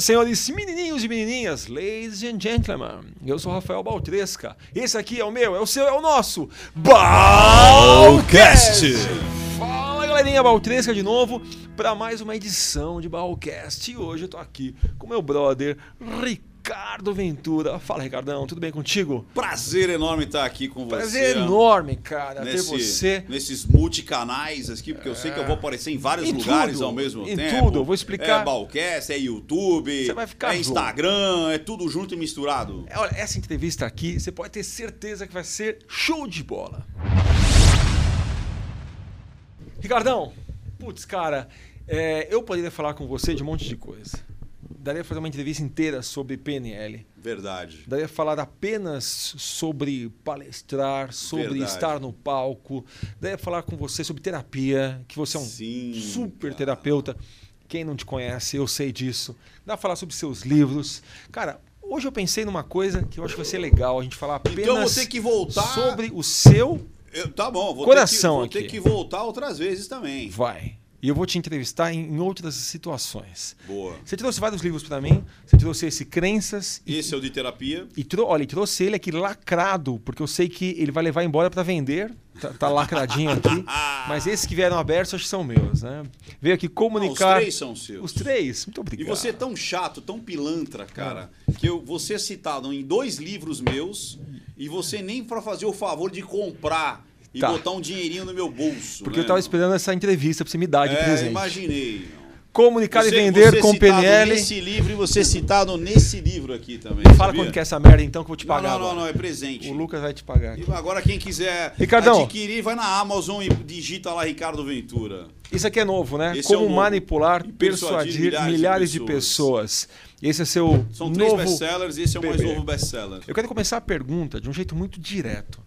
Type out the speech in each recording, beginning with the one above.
Senhores, menininhos e menininhas, ladies and gentlemen, eu sou Rafael Baltresca. Esse aqui é o meu, é o seu, é o nosso Balcast! Fala galerinha Baltresca de novo para mais uma edição de Balcast. E hoje eu tô aqui com meu brother Ricardo. Ricardo Ventura. Fala, Ricardão, tudo bem contigo? Prazer enorme estar aqui com você. Prazer enorme, cara, nesse, ter você. Nesses multicanais aqui, porque eu sei que eu vou aparecer em vários em lugares tudo, ao mesmo em tempo. Em tudo, eu vou explicar. É Balcast, é YouTube, é Instagram, é tudo junto e misturado. É, olha, essa entrevista aqui, você pode ter certeza que vai ser show de bola. Ricardão, putz, cara, é, eu poderia falar com você de um monte de coisa daria para fazer uma entrevista inteira sobre PNL. Verdade. Daria falar apenas sobre palestrar, sobre Verdade. estar no palco. Daria falar com você sobre terapia, que você é um Sim, super cara. terapeuta. Quem não te conhece, eu sei disso. Dá falar sobre seus livros. Cara, hoje eu pensei numa coisa que eu acho que vai ser legal a gente falar apenas então, vou ter que voltar... sobre o seu eu, tá bom, vou coração ter que, vou aqui. ter que voltar outras vezes também. Vai. E eu vou te entrevistar em outras situações. Boa. Você trouxe vários livros para mim. Você trouxe esse Crenças. Esse e, é o de terapia. E olha, trouxe ele aqui lacrado, porque eu sei que ele vai levar embora para vender. Tá, tá, lacradinho aqui. mas esses que vieram abertos acho que são meus, né? Veio aqui comunicar. Não, os três são seus. Os três? Muito obrigado. E você é tão chato, tão pilantra, cara, é. que eu, você é citado em dois livros meus e você nem para fazer o favor de comprar e tá. botar um dinheirinho no meu bolso. Porque né? eu tava esperando essa entrevista pra você me dar de é, presente. imaginei. Comunicar você, e vender você com PNL. nesse livro e você citado nesse livro aqui também. Fala sabia? quando que é essa merda então que eu vou te pagar. Não, não, agora. não, é presente. O Lucas vai te pagar. Aqui. Agora quem quiser Ricardão. adquirir, vai na Amazon e digita lá Ricardo Ventura. Isso aqui é novo, né? Esse Como é novo. manipular e persuadir, persuadir milhares, milhares de, pessoas. de, pessoas. Esse é seu São novo três best-sellers e esse é o mais novo best-seller. Eu quero começar a pergunta de um jeito muito direto.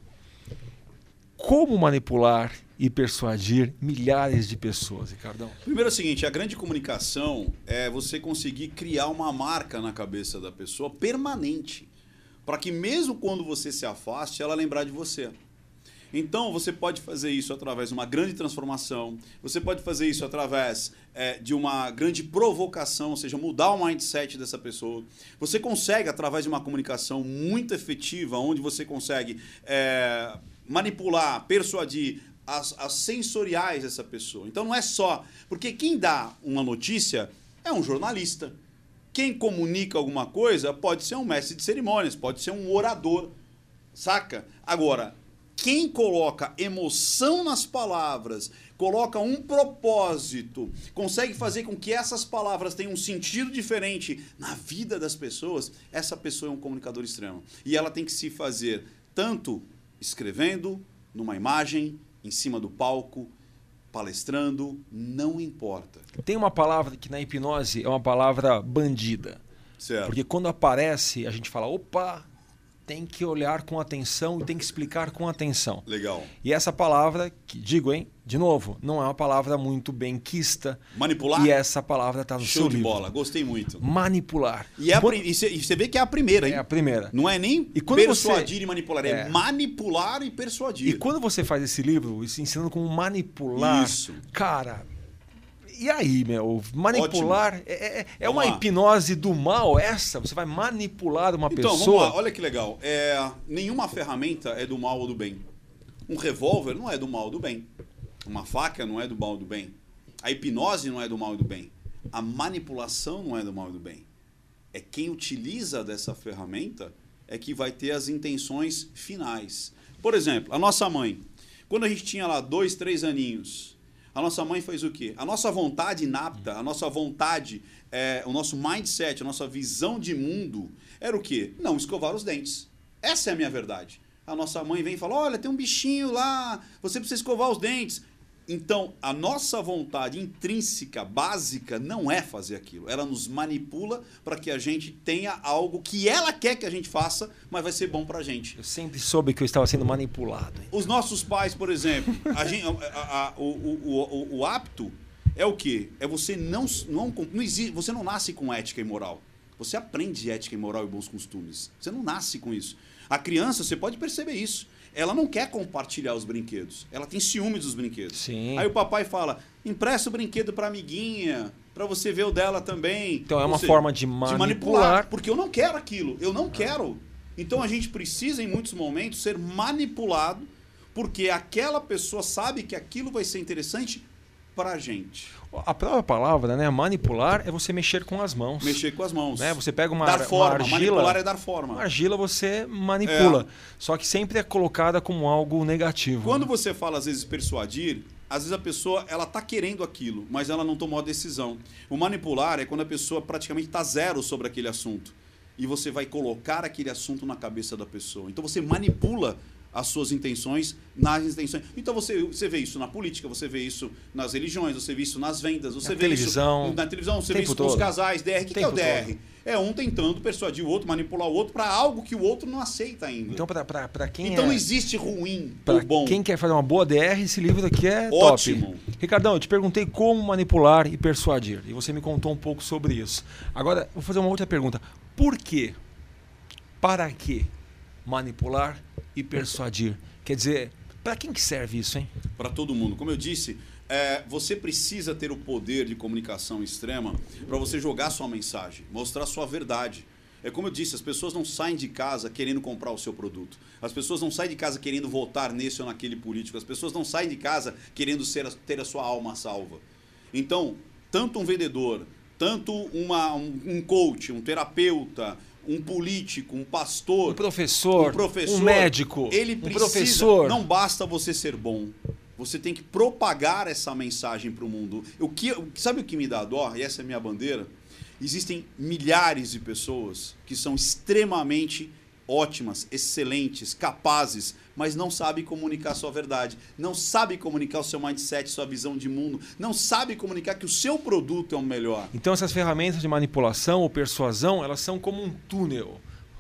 Como manipular e persuadir milhares de pessoas, Ricardão? Primeiro é o seguinte, a grande comunicação é você conseguir criar uma marca na cabeça da pessoa permanente, para que mesmo quando você se afaste, ela lembrar de você. Então, você pode fazer isso através de uma grande transformação, você pode fazer isso através é, de uma grande provocação, ou seja, mudar o mindset dessa pessoa. Você consegue, através de uma comunicação muito efetiva, onde você consegue é, manipular, persuadir as, as sensoriais dessa pessoa. Então não é só. Porque quem dá uma notícia é um jornalista. Quem comunica alguma coisa pode ser um mestre de cerimônias, pode ser um orador. Saca? Agora, quem coloca emoção nas palavras, coloca um propósito, consegue fazer com que essas palavras tenham um sentido diferente na vida das pessoas, essa pessoa é um comunicador extremo. E ela tem que se fazer tanto escrevendo, numa imagem, em cima do palco, palestrando, não importa. Tem uma palavra que na hipnose é uma palavra bandida. Certo. Porque quando aparece, a gente fala, opa, tem que olhar com atenção e tem que explicar com atenção. Legal. E essa palavra, que digo, hein, de novo, não é uma palavra muito bem quista. Manipular? E essa palavra está no Show seu de livro. bola, gostei muito. Manipular. E, é e você vê que é a primeira, hein? É a primeira. Não é nem e quando persuadir você... e manipular, é, é, manipular e persuadir. E quando você faz esse livro, ensinando como manipular, Isso. cara, e aí, meu? Manipular é, é, é uma lá. hipnose do mal essa? Você vai manipular uma então, pessoa? Vamos lá, olha que legal. É, nenhuma ferramenta é do mal ou do bem. Um revólver não é do mal ou do bem. Uma faca não é do mal ou do bem. A hipnose não é do mal ou do bem. A manipulação não é do mal ou do bem. É quem utiliza dessa ferramenta é que vai ter as intenções finais. Por exemplo, a nossa mãe. Quando a gente tinha lá dois, três aninhos, a nossa mãe fez o quê? A nossa vontade inapta, a nossa vontade, é, o nosso mindset, a nossa visão de mundo era o quê? Não escovar os dentes. Essa é a minha verdade. A nossa mãe vem e fala: olha, tem um bichinho lá, você precisa escovar os dentes. Então, a nossa vontade intrínseca, básica, não é fazer aquilo. Ela nos manipula para que a gente tenha algo que ela quer que a gente faça, mas vai ser bom para a gente. Eu sempre soube que eu estava sendo manipulado. Os nossos pais, por exemplo, a gente, a, a, o, o, o, o apto é o quê? É você não, não, não existe, você não nasce com ética e moral. Você aprende ética e moral e bons costumes. Você não nasce com isso. A criança, você pode perceber isso ela não quer compartilhar os brinquedos. Ela tem ciúme dos brinquedos. Sim. Aí o papai fala: empresta o brinquedo para amiguinha, para você ver o dela também. Então é uma seja, forma de manipular. Porque eu não quero aquilo, eu não quero. Então a gente precisa, em muitos momentos, ser manipulado, porque aquela pessoa sabe que aquilo vai ser interessante pra gente. A própria palavra, né? Manipular é você mexer com as mãos. Mexer com as mãos. Né? Você pega uma, dar uma forma. argila. Manipular é dar forma. Uma argila você manipula. É. Só que sempre é colocada como algo negativo. Quando né? você fala, às vezes, persuadir, às vezes a pessoa ela tá querendo aquilo, mas ela não tomou a decisão. O manipular é quando a pessoa praticamente está zero sobre aquele assunto. E você vai colocar aquele assunto na cabeça da pessoa. Então você manipula as suas intenções nas intenções. Então você, você vê isso na política, você vê isso nas religiões, você vê isso nas vendas, você Na vê televisão. isso na televisão, você vê isso com os todo. casais, DR. O que, que é o DR? É um tentando persuadir o outro, manipular o outro para algo que o outro não aceita ainda. Então, para quem Então é... não existe ruim Pra bom. quem quer fazer uma boa DR, esse livro aqui é Ótimo. top. Ricardão, eu te perguntei como manipular e persuadir. E você me contou um pouco sobre isso. Agora, vou fazer uma outra pergunta. Por quê? Para que manipular e persuadir? Quer dizer, para quem que serve isso, hein? para todo mundo. Como eu disse, é, você precisa ter o poder de comunicação extrema para você jogar sua mensagem, mostrar sua verdade. É como eu disse, as pessoas não saem de casa querendo comprar o seu produto. As pessoas não saem de casa querendo votar nesse ou naquele político. As pessoas não saem de casa querendo ser, ter a sua alma salva. Então, tanto um vendedor, tanto uma, um, um coach, um terapeuta, um político, um pastor, Um professor, um professor, um médico, ele um precisa, professor. Não basta você ser bom. Você tem que propagar essa mensagem para o mundo. O que, sabe o que me dá dó? E essa é a minha bandeira. Existem milhares de pessoas que são extremamente ótimas, excelentes, capazes, mas não sabem comunicar sua verdade, não sabem comunicar o seu mindset, sua visão de mundo, não sabem comunicar que o seu produto é o melhor. Então essas ferramentas de manipulação ou persuasão, elas são como um túnel,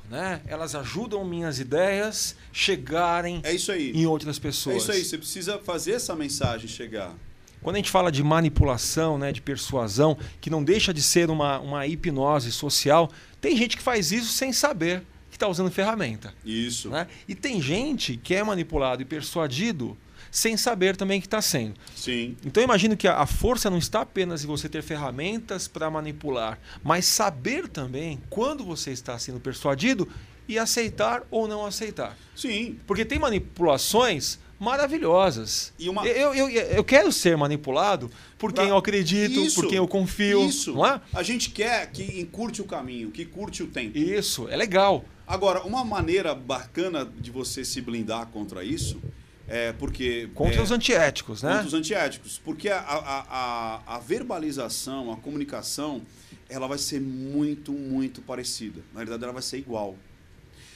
né? Elas ajudam minhas ideias chegarem É isso aí. em outras pessoas. É isso aí, você precisa fazer essa mensagem chegar. Quando a gente fala de manipulação, né, de persuasão, que não deixa de ser uma, uma hipnose social, tem gente que faz isso sem saber está usando ferramenta. Isso. Né? E tem gente que é manipulado e persuadido sem saber também que está sendo. Sim. Então eu imagino que a força não está apenas em você ter ferramentas para manipular, mas saber também quando você está sendo persuadido e aceitar ou não aceitar. Sim. Porque tem manipulações maravilhosas. E uma- eu, eu, eu quero ser manipulado por quem eu acredito, Isso, por quem eu confio. Isso. Não é? A gente quer que encurte o caminho, que curte o tempo. Isso, é legal. Agora, uma maneira bacana de você se blindar contra isso é porque. Contra é, os antiéticos, né? contra os antiéticos. Porque a, a, a, a verbalização, a comunicação, ela vai ser muito, muito parecida. Na verdade, ela vai ser igual.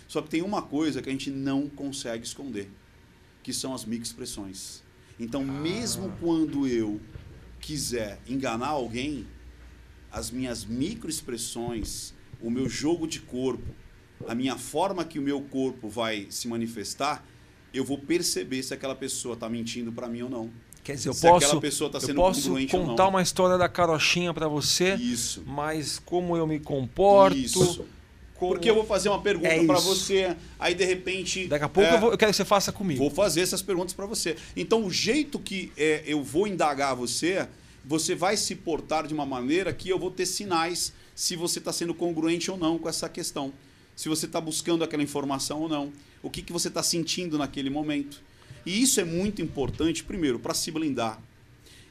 Só que tem uma coisa que a gente não consegue esconder, que são as microexpressões. Então, mesmo quando eu quiser enganar alguém, as minhas microexpressões, o meu jogo de corpo, a minha forma que o meu corpo vai se manifestar, eu vou perceber se aquela pessoa está mentindo para mim ou não. Quer dizer, eu Se aquela posso, pessoa tá eu posso contar uma história da carochinha para você, Isso. mas como eu me comporto. Isso. como- Porque eu vou fazer uma pergunta É para você, aí de repente. Daqui a pouco é, eu, vou- eu quero que você faça comigo. Vou fazer essas perguntas para você. Então, o jeito que é, eu vou indagar você, você vai se portar de uma maneira que eu vou ter sinais se você está sendo congruente ou não com essa questão. Se você está buscando aquela informação ou não. O que, que você está sentindo naquele momento. E isso é muito importante, primeiro, para se blindar.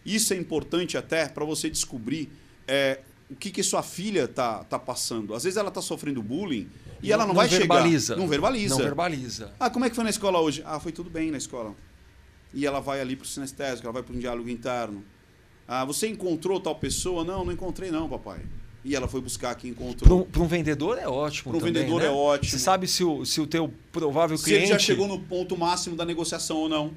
Isso é importante até para você descobrir é, o que, que sua filha tá, tá passando. Às vezes ela está sofrendo bullying e ela não, vai verbaliza. chegar. Não verbaliza. Não verbaliza. Ah, como é que foi na escola hoje? Ah, foi tudo bem na escola. E ela vai ali para o sinestésico, ela vai para um diálogo interno. Ah, você encontrou tal pessoa? Não, não encontrei não, papai. E ela foi buscar quem Para um, encontrou. um vendedor é ótimo. Pra um também, vendedor né? é ótimo. Você sabe se o, se o teu provável Se cliente. ele já chegou no ponto máximo da negociação ou não.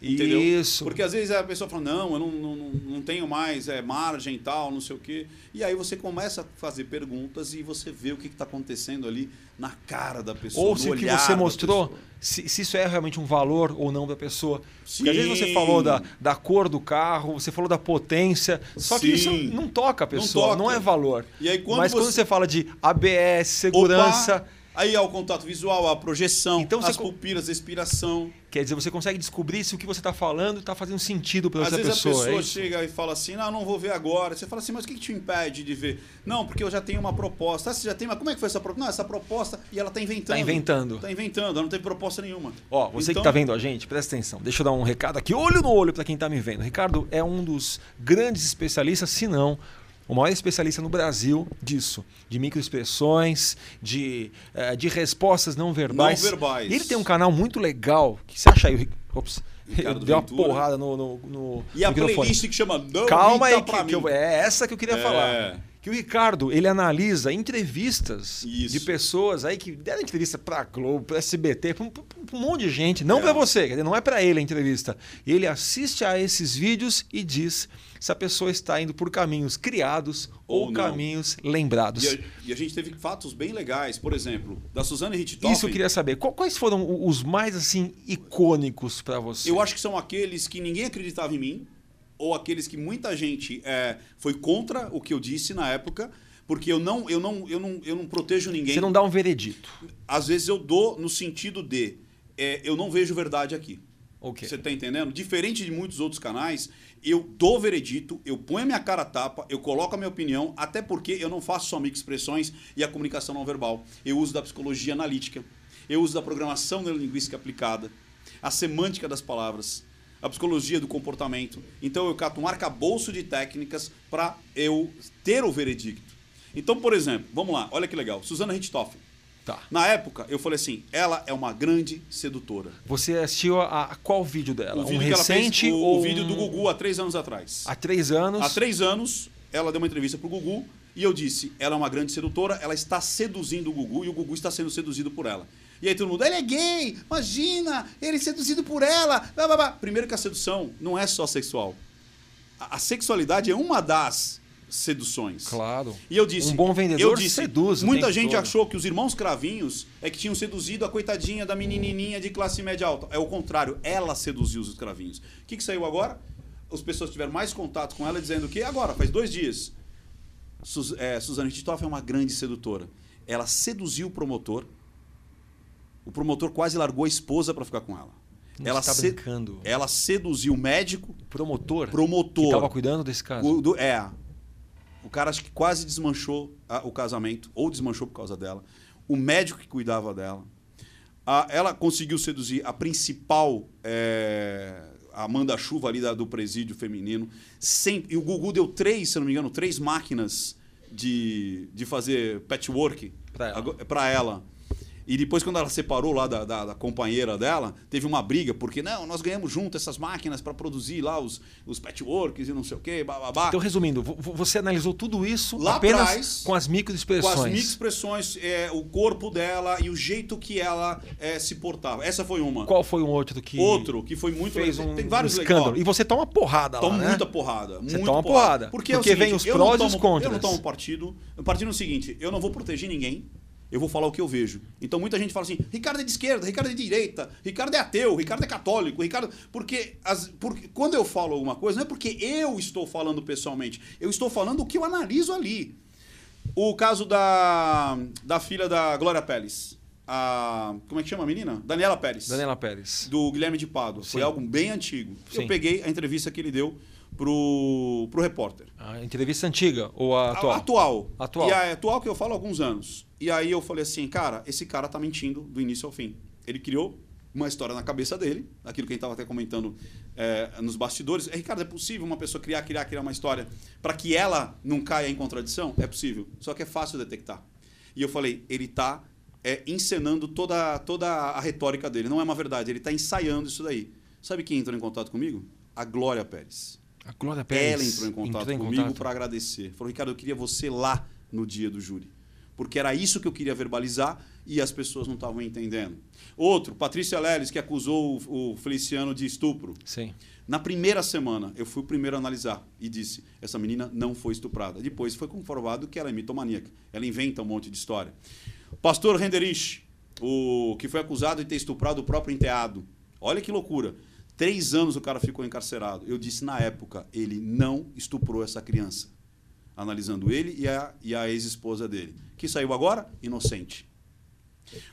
Entendeu? Isso. Porque às vezes a pessoa fala, não, eu não, não, não- não tenho mais é, margem e tal, não sei o quê. E aí você começa a fazer perguntas e você vê o que está acontecendo ali na cara da pessoa. Ou se o que você mostrou, se, se isso é realmente um valor ou não da pessoa. Porque às vezes você Sim. falou da, da cor do carro, você falou da potência, só que isso Sim. não toca a pessoa, não, toca. é valor. Aí quando Mas quando você- você fala de ABS, segurança, Aí há o contato visual, a projeção, Então as pupilas, a expiração. Quer dizer, você consegue descobrir se o que você está falando está fazendo sentido para Às outra vezes pessoa. a pessoa é chega e fala assim, não, não vou ver agora. Você fala assim, mas o que, que te impede de ver? Não, porque eu já tenho uma proposta. Ah, você já tem, mas como é que foi essa proposta? Não, essa proposta, e ela está inventando. Tá inventando. Tá inventando, ela não teve proposta nenhuma. Ó, você Então- que tá vendo a gente, presta atenção. Deixa eu dar um recado aqui, olho no olho para quem tá me vendo. Ricardo é um dos grandes especialistas, se não o maior especialista no Brasil disso, de microexpressões, de, eh, de respostas não verbais. Não verbais. Ele tem um canal muito legal, que você acha aí, Ops, Ricardo deu uma Ventura. porrada no, no, no E a microfone. playlist que chama Não Calma aí, que, que eu- é essa que eu queria É. falar. Que o Ricardo, ele analisa entrevistas Isso. de pessoas aí que deram entrevista pra Globo, pra SBT, pra um, um monte de gente. Não É. pra você, quer dizer, não é pra ele a entrevista. Ele assiste a esses vídeos e diz se a pessoa está indo por caminhos criados ou, Ou caminhos lembrados. E a, e a gente teve fatos bem legais. Por exemplo, da Suzane Richthofen. Isso eu queria saber. Quais foram os mais assim icônicos pra você? Eu acho que são aqueles que ninguém acreditava em mim, ou aqueles que muita gente é, foi contra o que eu disse na época, porque eu não, eu não, eu não, eu não protejo ninguém. Você não dá um veredito. Às vezes eu dou no sentido de é, eu não vejo verdade aqui. Ok. Você está entendendo? Diferente de muitos outros canais, eu dou veredito, eu ponho a minha cara a tapa, eu coloco a minha opinião, até porque eu não faço só microexpressões e a comunicação não verbal. Eu uso da psicologia analítica, eu uso da programação neurolinguística aplicada, a semântica das palavras, a psicologia do comportamento. Então eu cato um arcabouço de técnicas para eu ter o veredicto. Então, por exemplo, vamos lá, olha que legal. Susana Richthofen. Tá. Na época, eu falei assim, ela é uma grande sedutora. Você assistiu a, a qual vídeo dela? O vídeo um ela fez, recente o, ou o vídeo do Gugu há três anos atrás. Há três anos. Há três anos, ela deu uma entrevista pro Gugu e eu disse: ela é uma grande sedutora, ela está seduzindo o Gugu e o Gugu está sendo seduzido por ela. E aí todo mundo, ele é gay, imagina, ele é seduzido por ela. Blá, blá, blá. Primeiro que a sedução não é só sexual. A, a sexualidade é uma das seduções. Claro. E eu disse. Um bom vendedor eu disse, seduz Muita gente todo. achou que os irmãos cravinhos é que tinham seduzido a coitadinha da menininha de classe média alta. É o contrário, ela seduziu os cravinhos. O que, que saiu agora? As pessoas tiveram mais contato com ela dizendo que agora, faz dois dias, é, Suzane Titoff é uma grande sedutora. Ela seduziu o promotor. O promotor quase largou a esposa para ficar com ela. Não ela, está se- brincando. ela seduziu o médico, Promotor. promotor. Que estava cuidando desse caso. O, do- é. O cara acho que quase desmanchou a- o casamento, ou desmanchou por causa dela. O médico que cuidava dela. A- ela conseguiu seduzir a principal é, a manda-chuva ali da- do presídio feminino. Sem, e o Gugu deu três, se não me engano, três máquinas de, de fazer patchwork Pra ela. pra ela. E depois, quando ela separou lá da, da- da companheira dela, teve uma briga, porque não, nós ganhamos junto essas máquinas para produzir lá os, os patchworks e não sei o quê, bababá. Então, resumindo, vo- vo- você analisou tudo isso Lá apenas atrás, com as com microexpressões. as microexpressões, é, o corpo dela e o jeito que ela é, se portava. Essa foi uma. Qual foi um outro que Outro que foi muito fez um, Tem vários um escândalo? E você toma porrada Toma lá, né? muita porrada. Você toma porrada. Porque, é Porque vem seguinte, os eu não prós e os contras. Eu não tomo partido. O partido é o seguinte: eu não vou proteger ninguém. Eu vou falar o que eu vejo. Então muita gente fala assim: Ricardo é de esquerda, Ricardo é de direita, Ricardo é ateu, Ricardo é católico, Ricardo. Porque, as, porque quando eu falo alguma coisa, não é porque eu estou falando pessoalmente, eu estou falando o que eu analiso ali. O caso da, da filha da Glória Pérez. A, como é que chama a menina? Daniela Pérez Daniela Pérez. do Guilherme de Pádua. Foi algo bem antigo. Sim. Eu peguei a entrevista que ele deu pro, pro repórter. A entrevista antiga ou a atual? A- Atual. Atual. E a atual que eu falo há alguns anos. E aí eu falei assim, cara, esse cara tá mentindo do início ao fim. Ele criou uma história na cabeça dele, aquilo que a gente estava até comentando é, nos bastidores. É, Ricardo, é possível uma pessoa criar, criar, criar uma história para que ela não caia em contradição? É possível. Só que é fácil detectar. E eu falei, ele está é, encenando toda, toda a retórica dele. Não é uma verdade, ele está ensaiando isso daí. Sabe quem entrou em contato comigo? A Glória Pérez. A Glória Pérez. Ela entrou em contato entrou em comigo para agradecer. Falou, Ricardo, eu queria você lá no dia do júri. Porque era isso que eu queria verbalizar e as pessoas não estavam entendendo. Outro, Patrícia Leles, que acusou o, o Feliciano de estupro. Sim. Na primeira semana, eu fui o primeiro a analisar e disse: essa menina não foi estuprada. Depois foi comprovado que ela é mitomaníaca. Ela inventa um monte de história. Pastor Renderich, o que foi acusado de ter estuprado o próprio enteado. Olha que loucura. Três anos o cara ficou encarcerado. Eu disse na época: ele não estuprou essa criança. Analisando ele e a, e a ex-esposa dele. Que saiu agora? Inocente.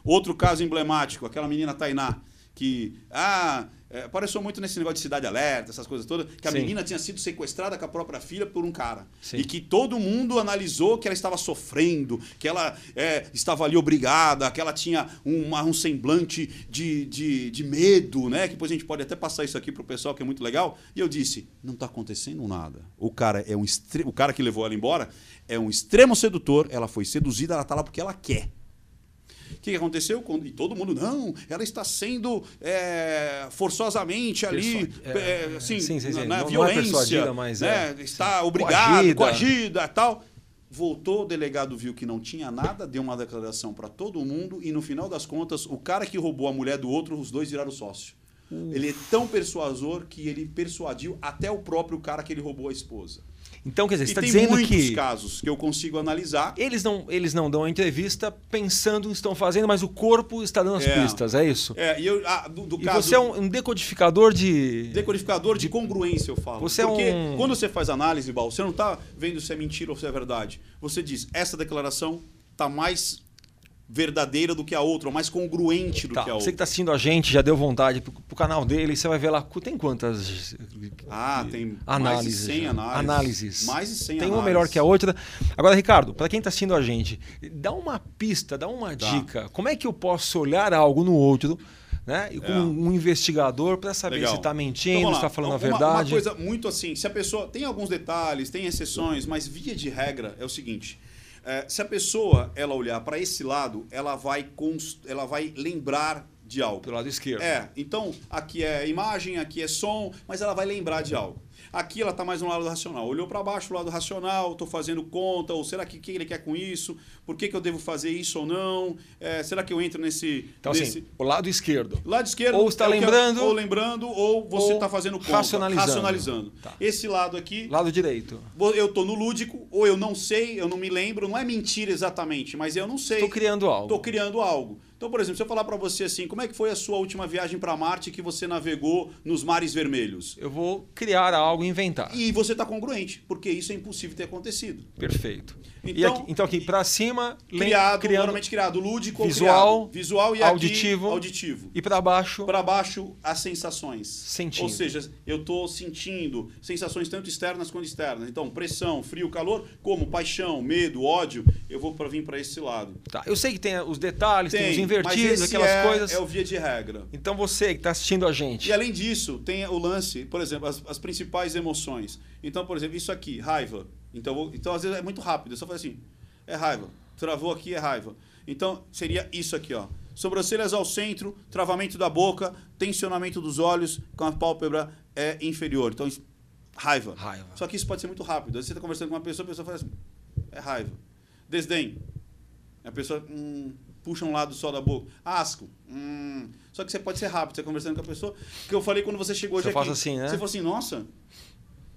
Outro caso emblemático, aquela menina Tainá, que ah, é, apareceu muito nesse negócio de cidade alerta, essas coisas todas, que a Sim. menina tinha sido sequestrada com a própria filha por um cara. Sim. E que todo mundo analisou que ela estava sofrendo, que ela é, estava ali obrigada, que ela tinha uma- um semblante de, de, de medo, né? Que depois a gente pode até passar isso aqui pro pessoal, que é muito legal. E eu disse: não está acontecendo nada. O cara é um o cara que levou ela embora é um extremo sedutor, ela foi seduzida, ela está lá porque ela quer. O que aconteceu? E todo mundo, não, ela está sendo é, forçosamente ali, é, é, assim, sim, sim, sim. na, na Não- é violência, mas né? está sim. obrigada, Coagida. coagida, tal. Voltou, o delegado viu que não tinha nada, deu uma declaração para todo mundo e no final das contas, o cara que roubou a mulher do outro, os dois viraram sócio. Ele é tão persuasor que ele persuadiu até o próprio cara que ele roubou a esposa. Então, quer dizer, você está tem dizendo muitos que casos que eu consigo analisar. eles não, eles não dão a entrevista pensando no que estão fazendo, mas o corpo está dando as É. pistas, é isso? É, e eu, ah, do, do E caso você é um, decodificador de. decodificador de congruência, eu falo. Você é Porque um- quando você faz análise, Bal, você não está vendo se é mentira ou se é verdade. Você diz, essa declaração está mais verdadeira do que a outra, ou mais congruente do Tá, que a você outra. que está assistindo a gente, já deu vontade pro, pro canal dele, você vai ver lá. Tem quantas Ah, tem análises? mais de 100 já? análises. Análises. Mais de 100 Tem uma análises. melhor que a outra. Agora, Ricardo, para quem está assistindo a gente, dá uma pista, dá uma Tá. dica. Como é que eu posso olhar algo no outro, né? E como É. um investigador para saber Legal. se está mentindo, Então, se está falando a Uma- verdade. Uma coisa muito assim, se a pessoa. Tem alguns detalhes, tem exceções, mas via de regra é o seguinte. É, se a pessoa ela olhar para esse lado, ela vai, cons- ela vai lembrar de algo. Pelo lado esquerdo. É, então aqui é imagem, aqui é som, mas ela vai lembrar de algo. Aqui ela está mais no lado racional. Olhou para baixo, o lado racional, estou fazendo conta, ou será que o que ele quer com isso? Por que, que eu devo fazer isso ou não? É, será que eu entro nesse. Então, nesse... assim, o lado esquerdo. Lado esquerdo Ou está é o que eu- lembrando, ou lembrando, ou você está fazendo conta, racionalizando. racionalizando. Tá. Esse lado aqui, Lado direito. eu tô no lúdico, ou eu não sei, eu não me lembro, não é mentira exatamente, mas eu não sei. Estou criando algo. Tô criando algo. Então, por exemplo, se eu falar para você assim, como é que foi a sua última viagem para Marte que você navegou nos mares vermelhos? Eu vou criar algo, inventar. E você está congruente, porque isso é impossível ter acontecido. Perfeito. E Então- aqui, então aqui para cima, Criado, criando normalmente criado, lúdico visual, criado. Visual e auditivo. aqui, auditivo. e para baixo, Para baixo, as sensações. Sentindo. Ou seja, eu estou sentindo sensações tanto externas quanto externas. Então, pressão, frio, calor, como paixão, medo, ódio, eu vou para vir para esse lado. Tá, eu sei que tem os detalhes, tem, os mas invertidos, aquelas é, coisas. É o via de regra. Então você que está assistindo a gente, E além disso, tem o lance, por exemplo, as, as principais emoções. Então, por exemplo, isso aqui, raiva. Então, então às vezes é muito rápido. Eu só falo assim, é raiva. Travou aqui, é raiva. Então, seria isso aqui, ó. Sobrancelhas ao centro, travamento da boca, tensionamento dos olhos com a pálpebra é inferior. Então, raiva. Raiva. Só que isso pode ser muito rápido. Às vezes você está conversando com uma pessoa, a pessoa fala assim, é raiva. Desdém. A pessoa hum, puxa um lado só da boca. Asco. Hum. Só que você pode ser rápido, você conversando com a pessoa. Que eu falei quando você chegou Você hoje faz aqui. assim, né? Você falou assim, nossa,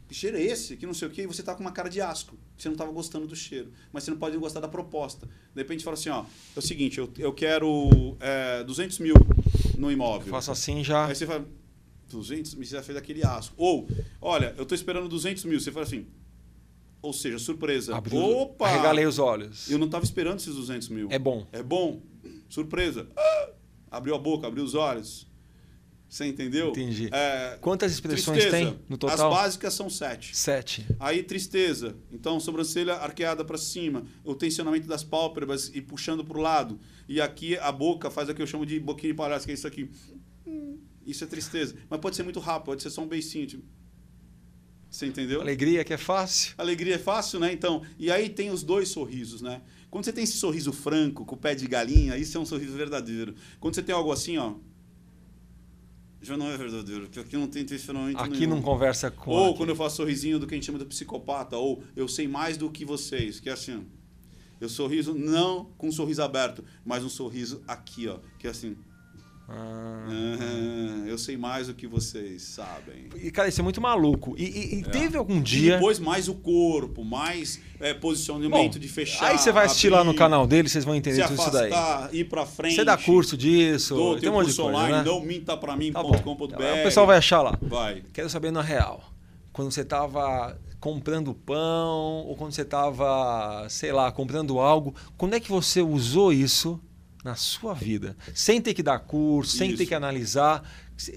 que cheiro é esse? Que não sei o quê. E você tá com uma cara de asco. Você não estava gostando do cheiro. Mas você não pode gostar da proposta. De repente fala assim, ó, é o seguinte, eu, eu quero é, 200 mil no imóvel. eu faço assim já. Aí você fala, 200 mil, você já fez aquele asco. Ou, olha, eu tô esperando 200 mil. Você fala assim, ou seja, surpresa. Abriu, Opa! Arregalei os olhos. Eu não estava esperando esses 200 mil. É bom. É bom. Surpresa. Ah! Abriu a boca, abriu os olhos. Você entendeu? Entendi. É, Quantas expressões tristeza. tem no total? As básicas são sete. Sete. Aí, tristeza. Então, sobrancelha arqueada para cima. O tensionamento das pálpebras e puxando para o lado. E aqui a boca faz o que eu chamo de boquinha de palhaço, que é isso aqui. Isso é tristeza. Mas pode ser muito rápido, pode ser só um beicinho. Tipo... Você entendeu? Alegria que é fácil. Alegria é fácil, né? Então, e aí tem os dois sorrisos, né? Quando você tem esse sorriso franco, com o pé de galinha, isso é um sorriso verdadeiro. Quando você tem algo assim, ó, já não é verdadeiro, porque aqui não tem intencionamento Aqui nenhum. não conversa com. Ou aqui. quando eu faço sorrisinho do que a gente chama de psicopata, ou eu sei mais do que vocês, que é assim. Eu sorriso não com um sorriso aberto, mas um sorriso aqui, ó, que é assim. Ah. "Ah, eu sei mais do que vocês sabem. E, cara, isso é muito maluco. E, e- e É. teve algum E dia. depois mais o corpo, mais é, posicionamento Bom, de fechar. Aí você vai assistir lá no abrir, canal dele, vocês vão entender tudo isso daí. afastar, ir pra frente. Você dá curso disso, Dou, tem tem um monte de curso coisa, online, né? não minta pra mim, Tá O pessoal vai achar lá. Vai. Quero saber na real. Quando você estava comprando pão ou quando você estava, sei lá, comprando algo, quando é que você usou isso na sua vida, sem ter que dar curso, sem ter Isso. que analisar,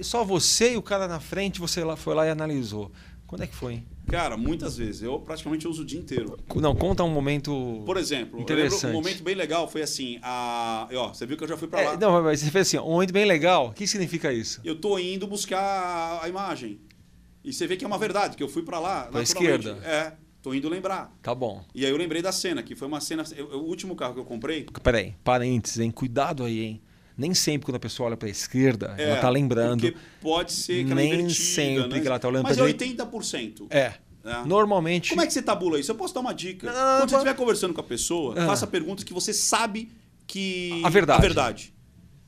só você e o cara na frente, você lá, foi lá e analisou. Quando é que foi? hein? Cara, muitas vezes. Eu praticamente uso o dia inteiro. Não, conta um momento. Por exemplo, Interessante. um momento bem legal foi assim, a, ó, você viu que eu já fui pra É, lá. não, mas você fez assim, um momento bem legal. O que significa isso? Eu tô indo buscar a imagem. E você vê que é uma verdade, que eu fui pra lá. Pra naturalmente. esquerda. É, tô indo lembrar. Tá bom. E aí eu lembrei da cena, que foi uma cena. eu- o último carro que eu comprei. Peraí, parênteses, hein? Cuidado aí, hein? Nem sempre quando a pessoa olha para a esquerda, é, ela tá lembrando. Porque pode ser que ela é Nem sempre né? que ela tá olhando Mas pra é direita. 80%. É. né? Normalmente. Como é que você tabula isso? Eu posso dar uma dica. Não, Quando você estiver conversando com a pessoa, Ah. faça perguntas que você sabe que. A verdade. A verdade.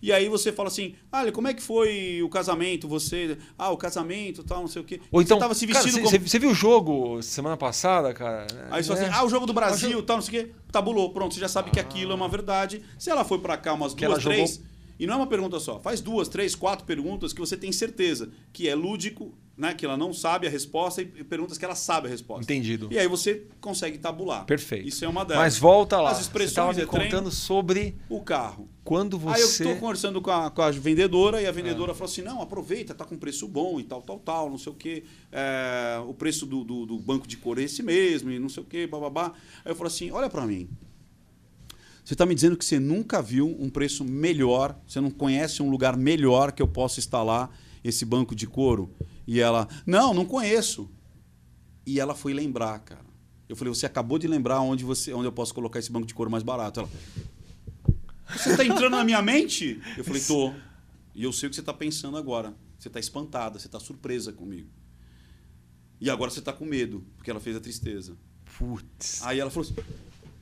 E aí você fala assim, olha, como é que foi o casamento? Você. Ah, o casamento tal, não sei o quê. Ou então, você tava se cara, vestindo você, como. você viu o jogo semana passada, cara? Aí você fala É. assim, ah, o jogo do Brasil, Ah, o jogo- tal, não sei o quê. Tabulou, pronto, você já sabe que aquilo é uma verdade. Se ela foi pra cá umas Que duas, jogou- três. E não é uma pergunta só. Faz duas, três, quatro perguntas que você tem certeza que é lúdico, né? Que ela não sabe a resposta e perguntas que ela sabe a resposta. Entendido. E aí você consegue tabular. Perfeito. Isso é uma delas. Mas volta lá. As você expressões estava me é contando sobre o carro. quando Aí eu você. estou conversando com a, com a vendedora e a vendedora Ah. falou assim: não, aproveita, tá com preço bom e tal, tal, tal, não sei o quê. É, o preço do, do, do banco de cor é esse mesmo, e não sei o quê, bababá. Aí eu falei assim: olha para mim. Você está me dizendo que você nunca viu um preço melhor, você não conhece um lugar melhor que eu possa instalar esse banco de couro? E ela, não, não conheço. E ela foi lembrar, cara. Eu falei, você acabou de lembrar onde, você, onde eu posso colocar esse banco de couro mais barato. Ela, você está entrando na minha mente? Eu falei, tô. E eu sei o que você está pensando agora. Você está espantada, você está surpresa comigo. E agora você está com medo, porque ela fez a tristeza. Putz. Aí ela falou assim: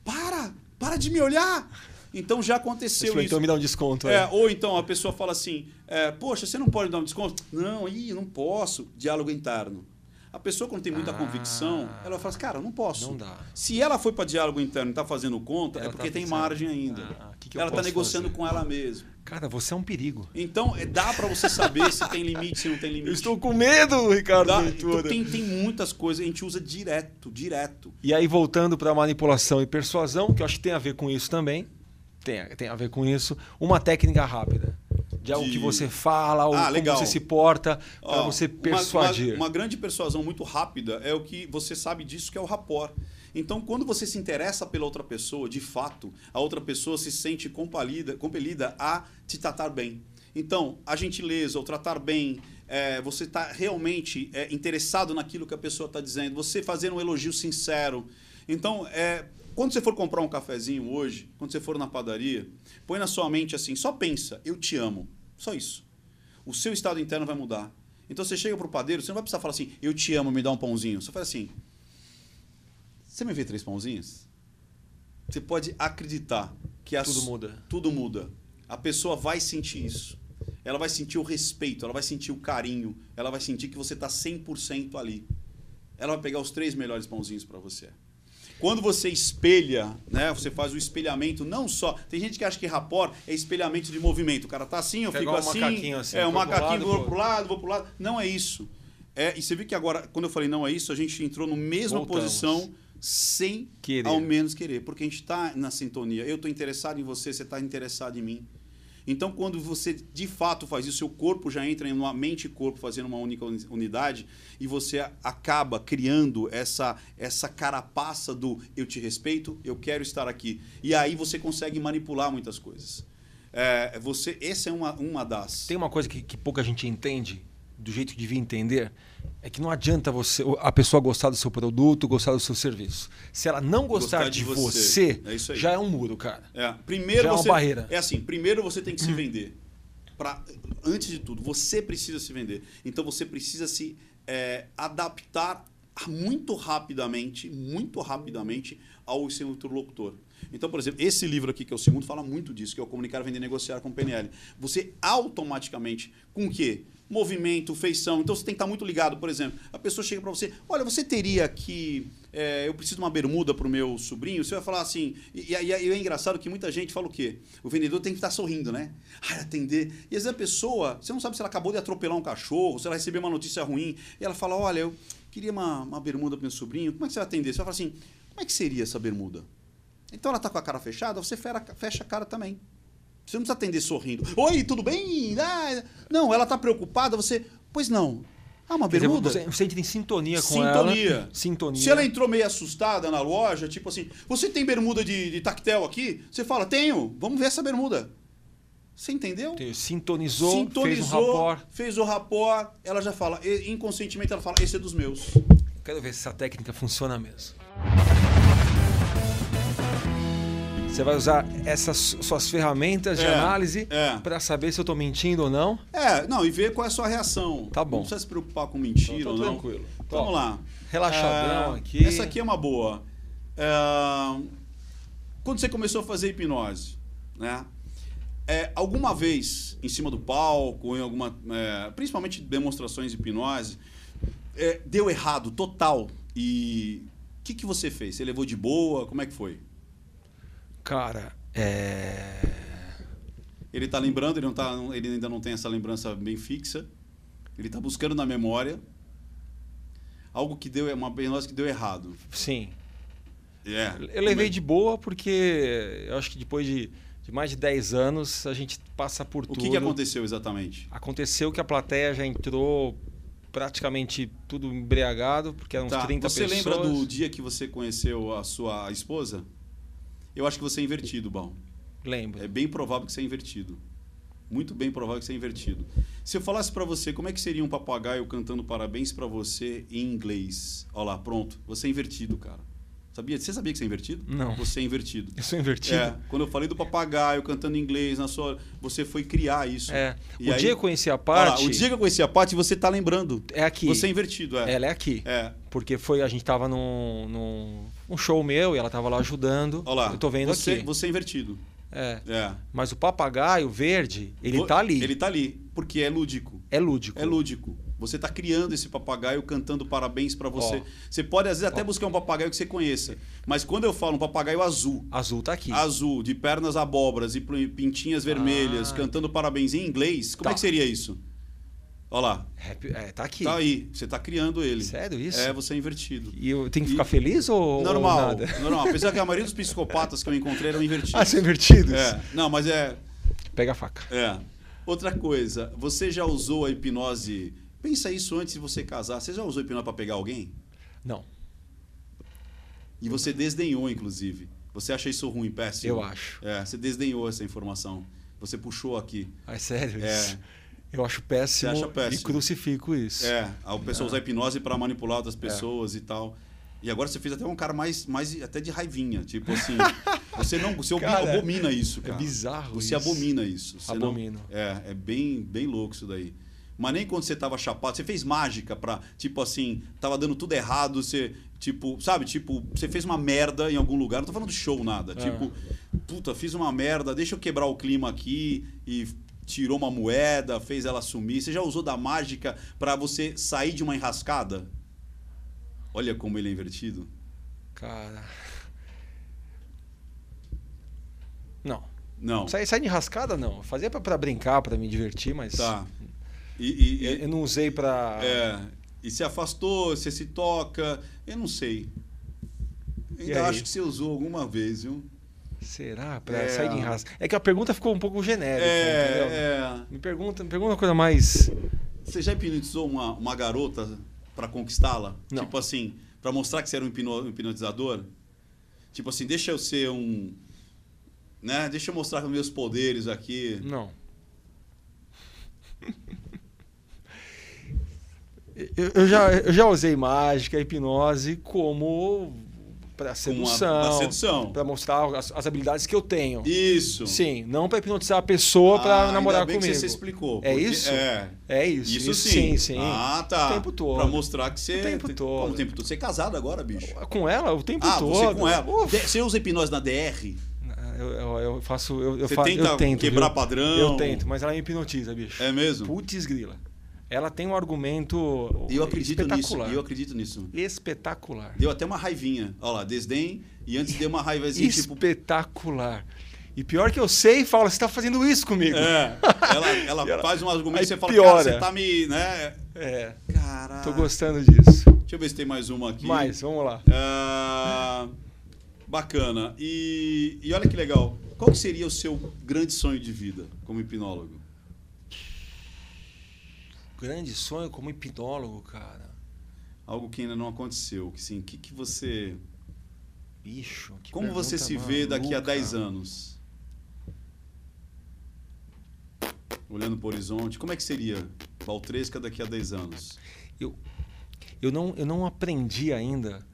para, para de me olhar. Então já aconteceu falou, isso. então me dá um desconto aí. É, ou então a pessoa fala assim: é, Poxa, você não pode dar um desconto? Não, ih, não posso. Diálogo interno. A pessoa, quando tem muita Ah. convicção, ela fala assim: Cara, não posso. Não dá. Se ela foi para diálogo interno e está fazendo conta, Ela é porque tá tem pensando, margem ainda. ah, que que ela está negociando fazer? com ela mesma. Cara, você é um perigo. Então, é, dá para você saber se tem limite, se não tem limite. Eu estou com medo, Ricardo Dá- então, tem, tem muitas coisas, a gente usa direto, direto. E aí, voltando para manipulação e persuasão, que eu acho que tem a ver com isso também. Tem, tem a ver com isso. Uma técnica rápida. De algo De- que você fala, ou Ah, como legal. você se porta, para você uma- persuadir. Uma, uma grande persuasão muito rápida é o que você sabe disso, que é o rapport. Então, quando você se interessa pela outra pessoa, de fato, a outra pessoa se sente compelida, compelida a te tratar bem. Então, a gentileza, o tratar bem, é, você está realmente é, interessado naquilo que a pessoa está dizendo, você fazer um elogio sincero. Então, é, quando você for comprar um cafezinho hoje, quando você for na padaria, põe na sua mente assim, só pensa, eu te amo. Só isso. O seu estado interno vai mudar. Então você chega pro padeiro, você não vai precisar falar assim, eu te amo, me dá um pãozinho. Você faz assim, você me vê três pãozinhos? Você pode acreditar que as- Tudo muda. Tudo muda. A pessoa vai sentir isso. Ela vai sentir o respeito, ela vai sentir o carinho, ela vai sentir que você está 100% ali. Ela vai pegar os três melhores pãozinhos para você. Quando você espelha, né, você faz o espelhamento não só. Tem gente que acha que rapport é espelhamento de movimento. O cara tá assim, eu Pega fico um assim. macaquinho assim, é, um macaquinho, vou pro pro lado, vou pro lado. Não é isso. É, e você viu que agora, quando eu falei não é isso, a gente entrou na mesma Voltamos. posição sem Querer. ao menos querer. Porque a gente está na sintonia. Eu estou interessado em você, você está interessado em mim. Então, quando você de fato faz isso, seu corpo já entra em uma mente e corpo fazendo uma única uni- unidade e você acaba criando essa essa carapaça do eu te respeito, eu quero estar aqui. E aí você consegue manipular muitas coisas. É, você, essa é uma, uma das. Tem uma coisa que, que pouca gente entende, do jeito que devia entender, é que não adianta você a pessoa gostar do seu produto, gostar do seu serviço. Se ela não gostar, Gostar de, de você, você. É já é um muro, cara. É, primeiro Já é uma você, barreira. É assim, primeiro você tem que se vender. Pra, antes de tudo, você precisa se vender. Então você precisa se é, adaptar muito rapidamente, muito rapidamente ao seu interlocutor. Então, por exemplo, esse livro aqui, que é o segundo, fala muito disso, que é o Comunicar, Vender e Negociar com PNL. Você automaticamente, com o quê? Movimento, feição. Então você tem que estar muito ligado. Por exemplo, a pessoa chega para você, olha, você teria que. é, eu preciso de uma bermuda para o meu sobrinho. Você vai falar assim. E, e é engraçado que muita gente fala o quê? O vendedor tem que estar sorrindo, né? Ai, atender. E às vezes a pessoa, você não sabe se ela acabou de atropelar um cachorro, se ela recebeu uma notícia ruim. E ela fala: olha, eu queria uma, uma bermuda para meu sobrinho. Como é que você vai atender? Você vai falar assim: como é que seria essa bermuda? Então ela está com a cara fechada, você fecha a cara também. Você não precisa atender sorrindo. Oi, tudo bem? Ah, não, ela tá preocupada, você. Pois não. Ah, uma Quer dizer, bermuda? você, você entra em sintonia com Sintonia. ela. Sintonia. Se ela entrou meio assustada na loja, tipo assim, você tem bermuda de, de tactel aqui? Você fala, tenho, vamos ver essa bermuda. Você entendeu? Sintonizou, Sintonizou, fez um rapport. fez o rapport, ela já fala, inconscientemente ela fala, esse é dos meus. Quero ver se essa técnica funciona mesmo. Você vai usar essas suas ferramentas de É, análise é. para saber se eu tô mentindo ou não. É, não, e ver qual é a sua reação. Tá bom. Não precisa se preocupar com mentira Então, ou não. tranquilo. Então, Vamos lá. Relaxadão É, aqui. Essa aqui é uma boa. É, Quando você começou a fazer hipnose, né? É, alguma vez, em cima do palco, em alguma. é, principalmente demonstrações de hipnose, deu errado total. E o que, que você fez? Você levou de boa? Como é que foi? Cara, é. Ele tá lembrando, ele, não tá, ele ainda não tem essa lembrança bem fixa. Ele tá buscando na memória algo que deu, uma hipnose que deu errado. Sim. É. Eu levei de boa porque eu acho que depois de, de mais de 10 anos a gente passa por O tudo. que, que aconteceu exatamente? Aconteceu que a plateia já entrou praticamente tudo embriagado, porque eram uns Tá, 30 Você pessoas. lembra do dia que você conheceu a sua esposa? Eu acho que você é invertido, Bal. Lembro. É bem provável que você é invertido. Muito bem provável que você é invertido. Se eu falasse pra você como é que seria um papagaio cantando parabéns pra você em inglês. Olha lá, pronto. Você é invertido, cara. Sabia? Você sabia que você é invertido? Não. Você é invertido. Eu sou invertido. É, quando eu falei do papagaio cantando inglês na sua, você foi criar isso. É. E o aí- dia que eu conheci a parte o dia que eu conheci a Paty, você tá lembrando. é aqui. Você é invertido, é. Ela é aqui. É. Porque foi, a gente tava num, num um show meu e ela tava lá ajudando. Olha lá. Eu tô vendo você, aqui. Você é invertido. É. É. Mas o papagaio verde, ele Vo- tá ali. Ele tá ali, porque é lúdico. É lúdico. É lúdico. Você tá criando esse papagaio cantando parabéns pra você. Ó. Você pode às vezes até Ó. buscar um papagaio que você conheça, mas quando eu falo um papagaio azul, Azul tá aqui. azul, de pernas abóboras e pintinhas vermelhas, Ah. cantando parabéns em inglês, como Tá. é que seria isso? Olha lá. É, tá aqui. Tá aí, você tá criando ele. Sério isso? É, você é invertido. E eu tenho que E- ficar feliz ou Normal, ou nada? normal. Apesar que a maioria dos psicopatas que eu encontrei eram invertidos. Ah, são invertidos? É, não, mas é, Pega a faca. é. Outra coisa, você já usou a hipnose? Pensa isso antes de você casar. Você já usou hipnose para pegar alguém? Não, E você desdenhou, inclusive. Você acha isso ruim, péssimo? eu acho. É, você desdenhou essa informação. Você puxou aqui. Ah, é sério É. isso? Eu acho péssimo, Você acha péssimo? e crucifico isso. É, a pessoa usa a hipnose para manipular outras pessoas e tal. E agora você fez até um cara mais, mais até de raivinha. Tipo assim, você não. Você Cara, abomina isso, É cara. bizarro Você isso. abomina isso. Você não- Abomino. é, é bem, bem louco isso daí. Mas nem quando você tava chapado, você fez mágica pra, tipo assim, tava dando tudo errado, você, tipo, sabe, tipo, você fez uma merda em algum lugar, não tô falando de show nada, Ah. tipo, puta, fiz uma merda, deixa eu quebrar o clima aqui e tirou uma moeda, fez ela sumir. Você já usou da mágica pra você sair de uma enrascada? Olha como ele é invertido. Cara. Não. Não. Sair sai de rascada, não. Eu Fazia pra, pra brincar, pra me divertir, mas. Tá. E, e- Eu, não usei pra. É, e se afastou, você se toca, eu não sei. Ainda acho que você usou alguma vez, viu? Será? Pra É. sair de enrascada. É que a pergunta ficou um pouco genérica? É, é. Me pergunta, me pergunta uma coisa mais. Você já hipnotizou uma, uma garota pra conquistá-la? Não. Tipo assim, pra mostrar que você era um hipno- hipnotizador? Tipo assim, deixa eu ser um. Né? Deixa eu mostrar os meus poderes aqui. Não. Eu, eu já, eu já usei mágica, hipnose como para sedução, para mostrar as, as habilidades que eu tenho. Isso. Sim, não para hipnotizar a pessoa para Ah, namorar ainda bem comigo. que você explicou. É isso? É. É isso. Isso, sim. sim. sim. Ah, tá. O tempo todo. Pra mostrar que você. O tempo tem- todo. Como o tempo todo? Você é casado agora, bicho? Com ela o tempo Ah, todo. você com ela. Uf. Você usa hipnose na DR? Eu, eu- eu faço. Eu, eu Você fa- tenta eu tento, quebrar viu? padrão? Eu tento, mas ela me hipnotiza, bicho. É mesmo? Putz grila. Ela tem um argumento eu acredito nisso. espetacular. e Eu acredito nisso. Espetacular. Deu até uma raivinha. Olha lá, desdém. E antes deu uma raivazinha, tipo. Espetacular. E pior que eu sei e falo, você tá fazendo isso comigo. É. Ela, ela ela- faz um argumento e você fala, piora. cara, você tá me. né? É, Caralho. tô gostando disso. Deixa eu ver se tem mais uma aqui. Mais, vamos lá. Ah, bacana. E, e olha que legal. Qual que seria o seu grande sonho de vida como hipnólogo? Grande sonho como hipnólogo, cara. Algo que ainda não aconteceu. Que sim, que, que você. Bicho. que Como você se pergunta vê daqui a maluca. 10 anos? Olhando para o horizonte, como é que seria Valtresca daqui a 10 anos? Eu não, eu não aprendi ainda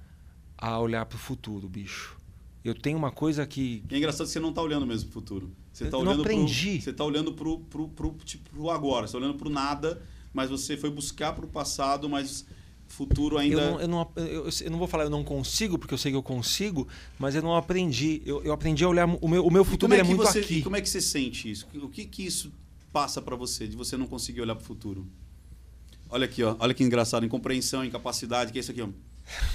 a olhar para o futuro, bicho. Eu tenho uma coisa que. E é engraçado que você não está olhando mesmo para o futuro. Você Eu está olhando pro, aprendi. Você está olhando para o pro, pro, tipo, pro agora, você está olhando para o nada, mas você foi buscar para o passado, mas futuro ainda. Eu não, eu, não, eu, eu não vou falar eu não consigo, porque eu sei que eu consigo, mas eu não aprendi. Eu, eu aprendi a olhar. O meu, o meu futuro é é muito você, aqui. como é que você sente isso? O que que isso passa para você de você não conseguir olhar para o futuro? Olha aqui, ó. Olha que engraçado, incompreensão, incapacidade, que é isso aqui, ó.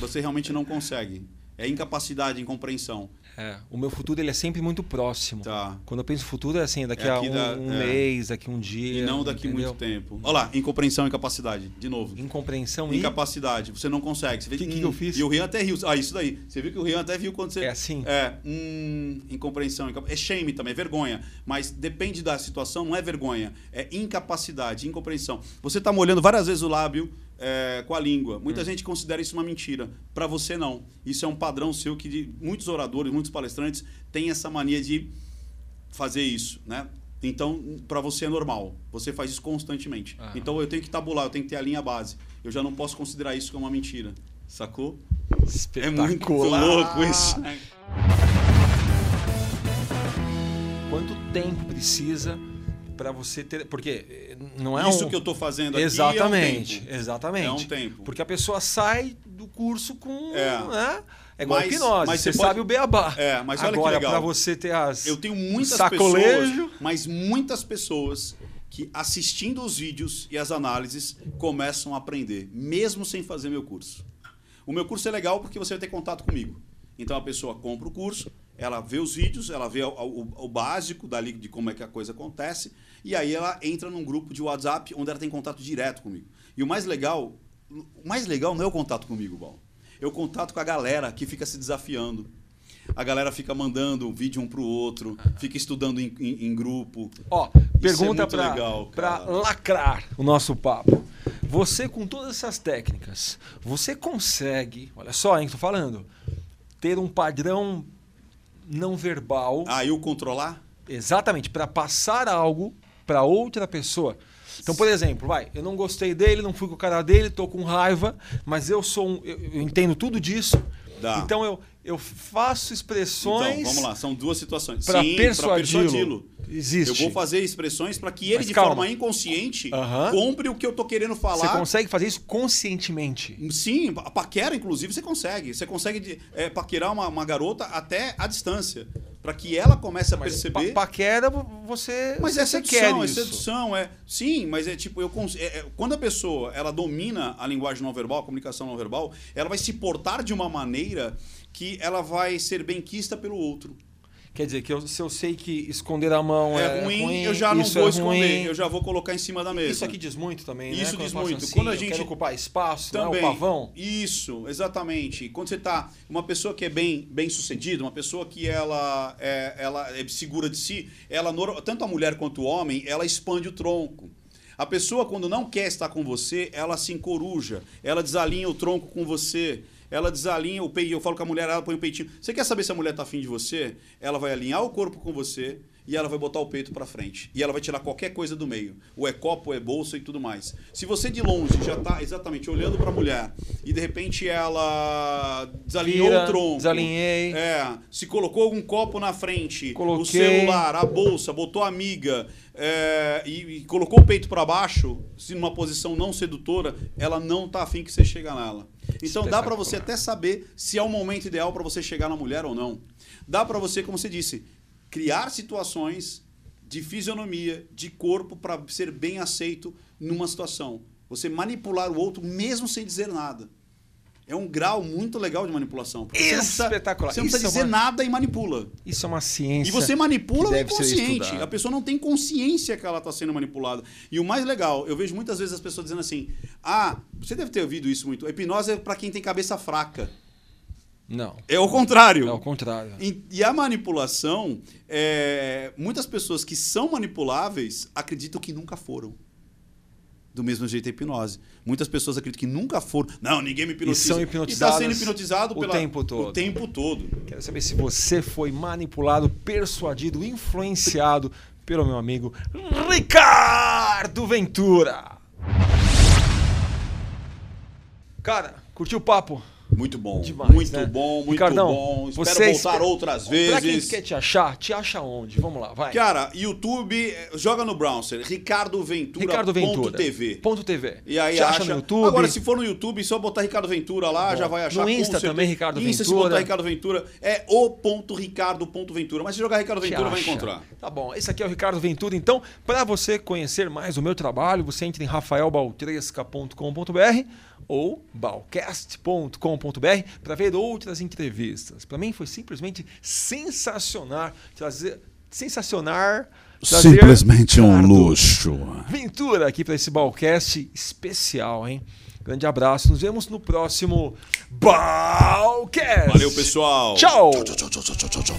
Você realmente não consegue. É incapacidade, incompreensão. É, o meu futuro ele é sempre muito próximo. Tá. Quando eu penso futuro é assim, daqui É a um, da- um é. mês, daqui um dia. E não daqui entendeu? muito tempo. Olha lá, incompreensão, incapacidade. De novo. Incompreensão e Incapacidade. Você não consegue. Você vê Que- que hum, eu fiz? E o Rian até riu. Ah, isso daí. Você viu que o Rian até viu quando você. É assim? É. Hum, incompreensão. incap- É shame também, é vergonha. Mas depende da situação, não é vergonha. É incapacidade, incompreensão. Você está molhando várias vezes o lábio é, com a língua. Muita Hum. gente considera isso uma mentira. Para você, não. Isso é um padrão seu que de- muitos oradores, muitos palestrantes têm essa mania de fazer isso, né? Então, para você é normal. Você faz isso constantemente. Ah. Então, eu tenho que tabular, eu tenho que ter a linha base. Eu já não posso considerar isso como uma mentira. Sacou? É muito louco isso. Quanto tempo precisa para você ter. Porque eh, não é isso um... que eu estou fazendo aqui Exatamente, é um exatamente. É um tempo. Porque a pessoa sai do curso com. É. Né? É igual Mas- hipnose. mas você você pode- sabe o beabá. É, mas olha que Agora, para você ter as. Eu tenho muitas sacolejo. pessoas, mas muitas pessoas que assistindo os vídeos e as análises começam a aprender, mesmo sem fazer meu curso. O meu curso é legal porque você vai ter contato comigo. Então a pessoa compra o curso, ela vê os vídeos, ela vê o, o- o básico dali de como é que a coisa acontece, e aí ela entra num grupo de WhatsApp onde ela tem contato direto comigo. E o mais legal, o mais legal não é o contato comigo, Val. É o contato com a galera que fica se desafiando. A galera fica mandando vídeo um pro outro, fica estudando em, em- em grupo. Ó, é pergunta muito para legal, lacrar o nosso papo. Você, com todas essas técnicas, você consegue, olha só, hein, que tô falando, ter um padrão não verbal, Ah, eu controlar? exatamente, para passar algo para outra pessoa. Então, por exemplo, vai, eu não gostei dele, não fui com o cara dele, tô com raiva, mas eu sou um, eu, eu entendo tudo disso. Dá. Então eu, eu faço expressões Então, vamos lá, são duas situações. para persuadi-lo. persuadi-lo. Existe. Eu vou fazer expressões para que ele, Mas de calma. forma inconsciente, Aham. compre o que eu tô querendo Você falar. consegue fazer isso conscientemente. Sim, a paquera, inclusive, você consegue. Você consegue é, paquerar uma, uma garota até a distância. para que ela comece a Mas perceber. pa paquera, você. Mas é você sedução, quer é isso. sedução, é. Sim, mas é tipo, eu cons- é- é- quando a pessoa ela domina a linguagem não verbal, a comunicação não verbal, ela vai se portar de uma maneira que ela vai ser benquista pelo outro. Quer dizer, que eu- se eu sei que esconder a mão é, É, ruim, eu já não vou é esconder, ruim. eu já vou colocar em cima da mesa. Isso aqui diz muito também, né? Isso Quando diz muito. Assim, Quando a gente- ocupar espaço, Também. não é o pavão. Isso, exatamente. Quando você tá uma pessoa que é bem, bem sucedida, uma pessoa que ela é, ela é segura de si, ela tanto a mulher quanto o homem, ela expande o tronco. A pessoa quando não quer estar com você, ela se encoruja, ela desalinha o tronco com você. Ela desalinha o peito. Eu falo com a mulher, ela põe o peitinho. Você quer saber se a mulher tá afim de você? Ela vai alinhar o corpo com você e ela vai botar o peito para frente. E ela vai tirar qualquer coisa do meio. Ou é copo, ou é bolsa e tudo mais. Se você de longe já tá exatamente olhando para a mulher e de repente ela desalinhou Vira, o tronco. desalinhei. É, se colocou um copo na frente, o Coloquei. celular, a bolsa, botou a amiga é, e, e colocou o peito para baixo, se numa posição não sedutora, ela não tá afim que você chega nela. Então dá para você até saber se é o momento ideal para você chegar na mulher ou não. Dá para você, como você disse, criar situações de fisionomia, de corpo para ser bem aceito numa situação. Você manipular o outro mesmo sem dizer nada. É um grau muito legal de manipulação. porque Você não precisa, Espetacular. você não precisa Isso é dizer uma- nada e manipula. Isso é uma ciência. E você manipula o inconsciente. A pessoa não tem consciência que ela está sendo manipulada. E o mais legal, eu vejo muitas vezes as pessoas dizendo assim: ah, você deve ter ouvido isso muito. A hipnose é para quem tem cabeça fraca. Não. É o contrário. É o contrário. E, e a manipulação, é, muitas pessoas que são manipuláveis acreditam que nunca foram. Do mesmo jeito a hipnose. Muitas pessoas acreditam que nunca foram. Não, ninguém me hipnotiza. E são E hipnotizadas está sendo hipnotizado o pela- tempo todo. O tempo todo. Quero saber se você foi manipulado, persuadido, influenciado pelo meu amigo Ricardo Ventura. Cara, curtiu o papo? Muito bom. Demais, muito né? bom, muito Ricardão, bom. Espero voltar outras Pra quem vezes. quer te achar, te acha onde? Vamos lá, vai. Cara, YouTube, eh, joga no browser, Ricardo Ventura. Ricardo Ventura. TV. Ponto TV. E aí acha, acha no YouTube. Agora, se for no YouTube, só botar Ricardo Ventura lá, Bom, já vai achar. no Insta também, Ricardo Insta, se Ventura. botar Ricardo Ventura, é o ponto Ricardo ponto Ventura. Mas se jogar Ricardo Ventura, vai encontrar. Tá bom, esse aqui é o Ricardo Ventura. Então, para você conhecer mais o meu trabalho, você entra em rafaelbaltresca.com.br ou balcast.com.br para ver outras entrevistas. Para mim foi simplesmente sensacional trazer sensacionar trazer Simplesmente um Ricardo luxo. Ventura aqui para esse Balcast especial, hein? Grande abraço, nos vemos no próximo Balcast. Valeu, pessoal. Tchau. tchau, tchau, tchau, tchau, tchau.